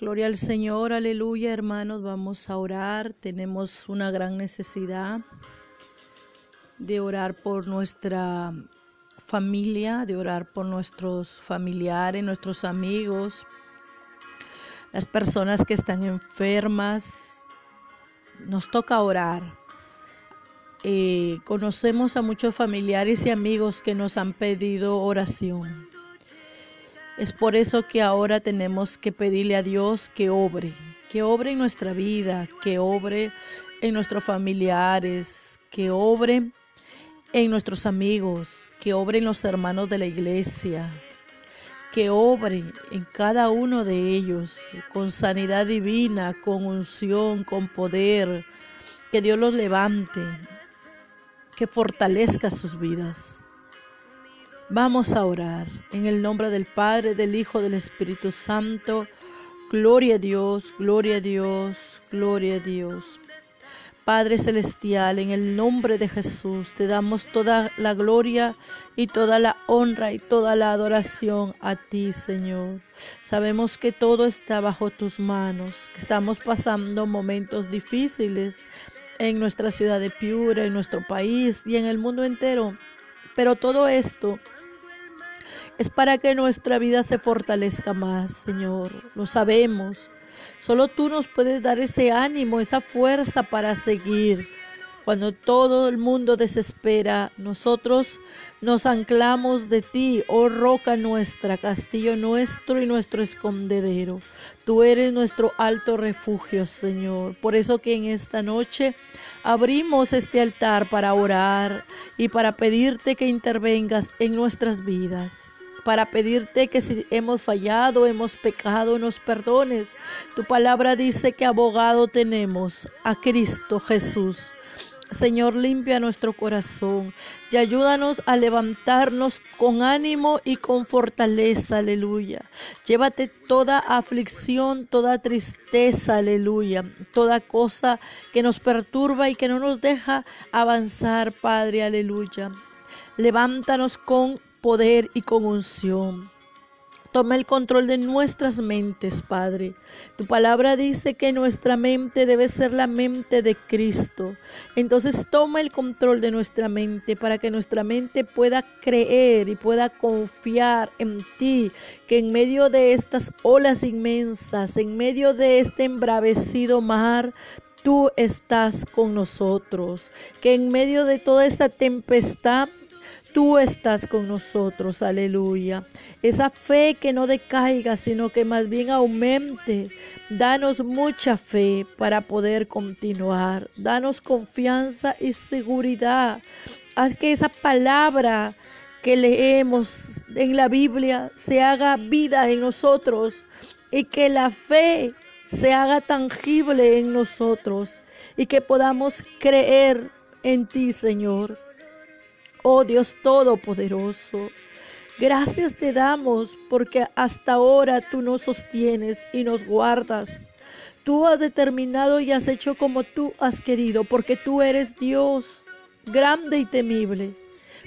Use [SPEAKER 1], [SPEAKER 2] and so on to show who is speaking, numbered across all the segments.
[SPEAKER 1] Gloria al Señor, aleluya, hermanos. Vamos a orar. Tenemos una gran necesidad de orar por nuestra familia, de orar por nuestros familiares, nuestros amigos, las personas que están enfermas. Nos toca orar. Eh, conocemos a muchos familiares y amigos que nos han pedido oración. Es por eso que ahora tenemos que pedirle a Dios que obre, que obre en nuestra vida, que obre en nuestros familiares, que obre en nuestros amigos, que obre en los hermanos de la iglesia, que obre en cada uno de ellos con sanidad divina, con unción, con poder, que Dios los levante, que fortalezca sus vidas. Vamos a orar en el nombre del Padre, del Hijo, del Espíritu Santo. Gloria a Dios, gloria a Dios, gloria a Dios. Padre Celestial, en el nombre de Jesús, te damos toda la gloria y toda la honra y toda la adoración a ti, Señor. Sabemos que todo está bajo tus manos, que estamos pasando momentos difíciles en nuestra ciudad de Piura, en nuestro país y en el mundo entero. Pero todo esto es para que nuestra vida se fortalezca más, Señor. Lo sabemos. Solo tú nos puedes dar ese ánimo, esa fuerza para seguir. Cuando todo el mundo desespera, nosotros nos anclamos de ti, oh roca nuestra, castillo nuestro y nuestro escondedero. Tú eres nuestro alto refugio, Señor. Por eso que en esta noche abrimos este altar para orar y para pedirte que intervengas en nuestras vidas para pedirte que si hemos fallado, hemos pecado, nos perdones. Tu palabra dice que abogado tenemos a Cristo Jesús. Señor, limpia nuestro corazón y ayúdanos a levantarnos con ánimo y con fortaleza, aleluya. Llévate toda aflicción, toda tristeza, aleluya, toda cosa que nos perturba y que no nos deja avanzar, Padre, aleluya. Levántanos con poder y con unción. Toma el control de nuestras mentes, Padre. Tu palabra dice que nuestra mente debe ser la mente de Cristo. Entonces toma el control de nuestra mente para que nuestra mente pueda creer y pueda confiar en ti, que en medio de estas olas inmensas, en medio de este embravecido mar, tú estás con nosotros, que en medio de toda esta tempestad, Tú estás con nosotros, aleluya. Esa fe que no decaiga, sino que más bien aumente. Danos mucha fe para poder continuar. Danos confianza y seguridad. Haz que esa palabra que leemos en la Biblia se haga vida en nosotros y que la fe se haga tangible en nosotros y que podamos creer en ti, Señor. Oh Dios Todopoderoso, gracias te damos porque hasta ahora tú nos sostienes y nos guardas. Tú has determinado y has hecho como tú has querido, porque tú eres Dios grande y temible.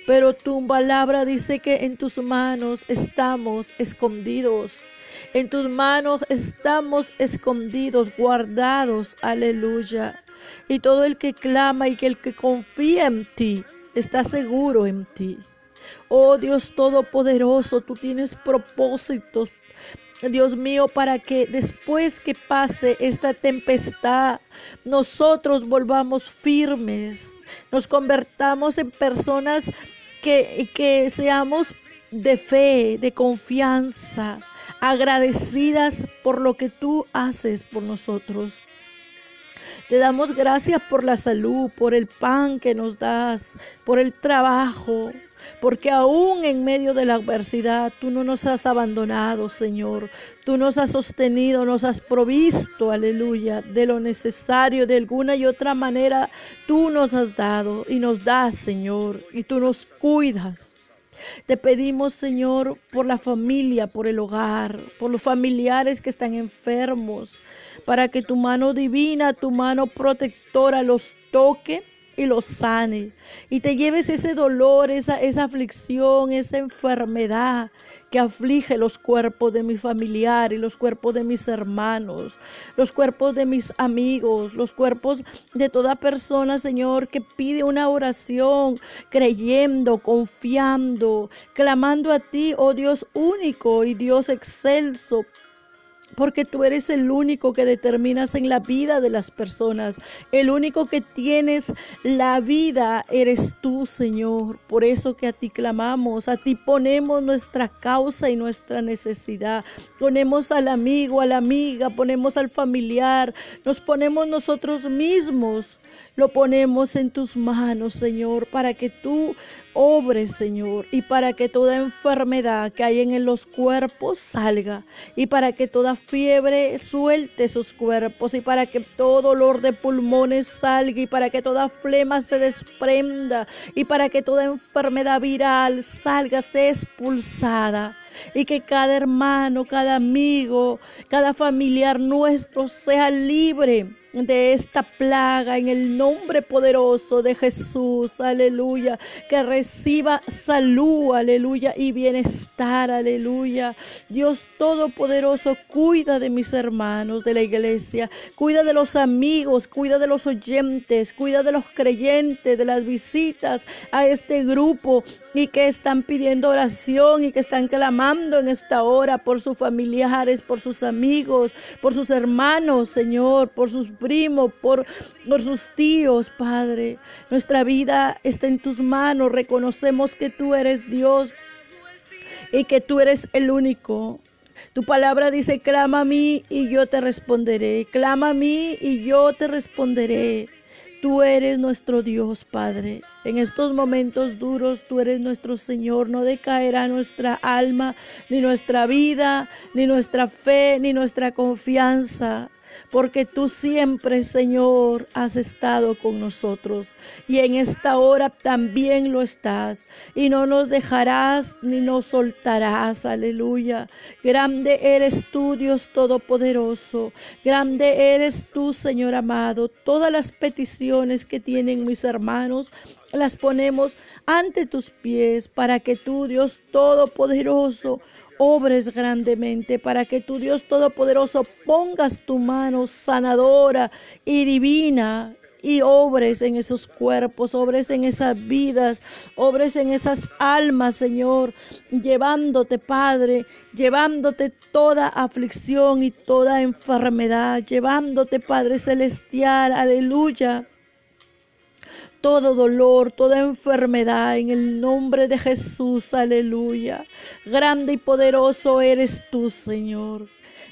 [SPEAKER 1] Pero tu palabra dice que en tus manos estamos escondidos. En tus manos estamos escondidos, guardados. Aleluya. Y todo el que clama y que el que confía en ti está seguro en ti. Oh Dios Todopoderoso, tú tienes propósitos, Dios mío, para que después que pase esta tempestad, nosotros volvamos firmes, nos convertamos en personas que, que seamos de fe, de confianza, agradecidas por lo que tú haces por nosotros. Te damos gracias por la salud, por el pan que nos das, por el trabajo, porque aún en medio de la adversidad tú no nos has abandonado, Señor. Tú nos has sostenido, nos has provisto, aleluya, de lo necesario, de alguna y otra manera tú nos has dado y nos das, Señor, y tú nos cuidas. Te pedimos, Señor, por la familia, por el hogar, por los familiares que están enfermos, para que tu mano divina, tu mano protectora los toque y lo sane. Y te lleves ese dolor, esa, esa aflicción, esa enfermedad que aflige los cuerpos de mi familiar y los cuerpos de mis hermanos, los cuerpos de mis amigos, los cuerpos de toda persona, Señor, que pide una oración, creyendo, confiando, clamando a ti, oh Dios único y Dios excelso, porque tú eres el único que determinas en la vida de las personas. El único que tienes la vida eres tú, Señor. Por eso que a ti clamamos, a ti ponemos nuestra causa y nuestra necesidad. Ponemos al amigo, a la amiga, ponemos al familiar, nos ponemos nosotros mismos. Lo ponemos en tus manos, Señor, para que tú obres, Señor, y para que toda enfermedad que hay en los cuerpos salga, y para que toda fiebre suelte esos cuerpos, y para que todo dolor de pulmones salga, y para que toda flema se desprenda, y para que toda enfermedad viral salga, sea expulsada, y que cada hermano, cada amigo, cada familiar nuestro sea libre de esta plaga en el nombre poderoso de Jesús, aleluya, que reciba salud, aleluya, y bienestar, aleluya. Dios Todopoderoso, cuida de mis hermanos de la iglesia, cuida de los amigos, cuida de los oyentes, cuida de los creyentes, de las visitas a este grupo y que están pidiendo oración y que están en esta hora por sus familiares, por sus amigos, por sus hermanos, Señor, por sus primos, por, por sus tíos, Padre. Nuestra vida está en tus manos. Reconocemos que tú eres Dios y que tú eres el único. Tu palabra dice, clama a mí y yo te responderé. Clama a mí y yo te responderé. Tú eres nuestro Dios, Padre. En estos momentos duros, tú eres nuestro Señor. No decaerá nuestra alma, ni nuestra vida, ni nuestra fe, ni nuestra confianza porque tú siempre, Señor, has estado con nosotros y en esta hora también lo estás y no nos dejarás ni nos soltarás, aleluya. Grande eres tú, Dios Todopoderoso, grande eres tú, Señor amado. Todas las peticiones que tienen mis hermanos, las ponemos ante tus pies para que tú, Dios Todopoderoso, obres grandemente, para que tu Dios Todopoderoso pongas tu mano sanadora y divina y obres en esos cuerpos, obres en esas vidas, obres en esas almas, Señor, llevándote, Padre, llevándote toda aflicción y toda enfermedad, llevándote, Padre Celestial, aleluya todo dolor, toda enfermedad en el nombre de Jesús, aleluya. Grande y poderoso eres tú, Señor.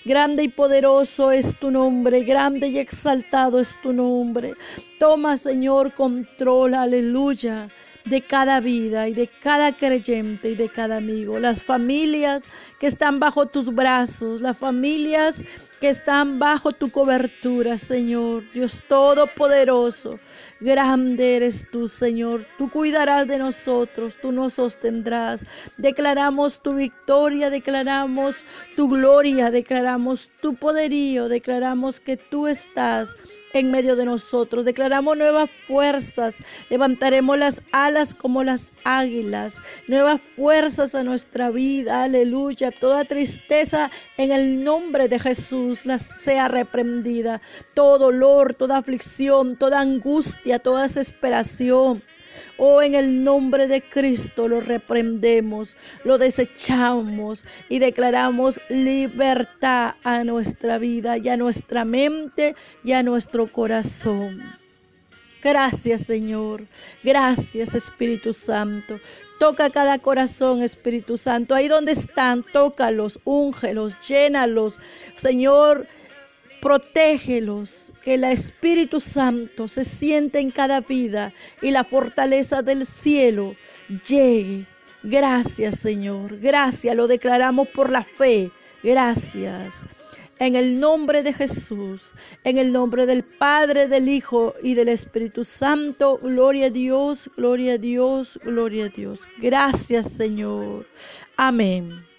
[SPEAKER 1] Grande y poderoso es tu nombre, grande y exaltado es tu nombre. Toma, Señor, control, aleluya de cada vida y de cada creyente y de cada amigo. Las familias que están bajo tus brazos, las familias que están bajo tu cobertura, Señor. Dios Todopoderoso, grande eres tú, Señor. Tú cuidarás de nosotros, tú nos sostendrás. Declaramos tu victoria, declaramos tu gloria, declaramos tu poderío, declaramos que tú estás en medio de nosotros. Declaramos nuevas fuerzas. Levantaremos las alas como las águilas. Nuevas fuerzas a nuestra vida. Aleluya. Toda tristeza en el nombre de Jesús las sea reprendida. Todo dolor, toda aflicción, toda angustia, toda desesperación Oh, en el nombre de Cristo lo reprendemos, lo desechamos y declaramos libertad a nuestra vida y a nuestra mente y a nuestro corazón. Gracias Señor, gracias Espíritu Santo. Toca cada corazón, Espíritu Santo. Ahí donde están, tócalos, úngelos, llénalos. Señor, Protégelos, que el Espíritu Santo se siente en cada vida y la fortaleza del cielo llegue. Gracias, Señor. Gracias, lo declaramos por la fe. Gracias. En el nombre de Jesús, en el nombre del Padre, del Hijo y del Espíritu Santo, gloria a Dios, gloria a Dios, gloria a Dios. Gracias, Señor. Amén.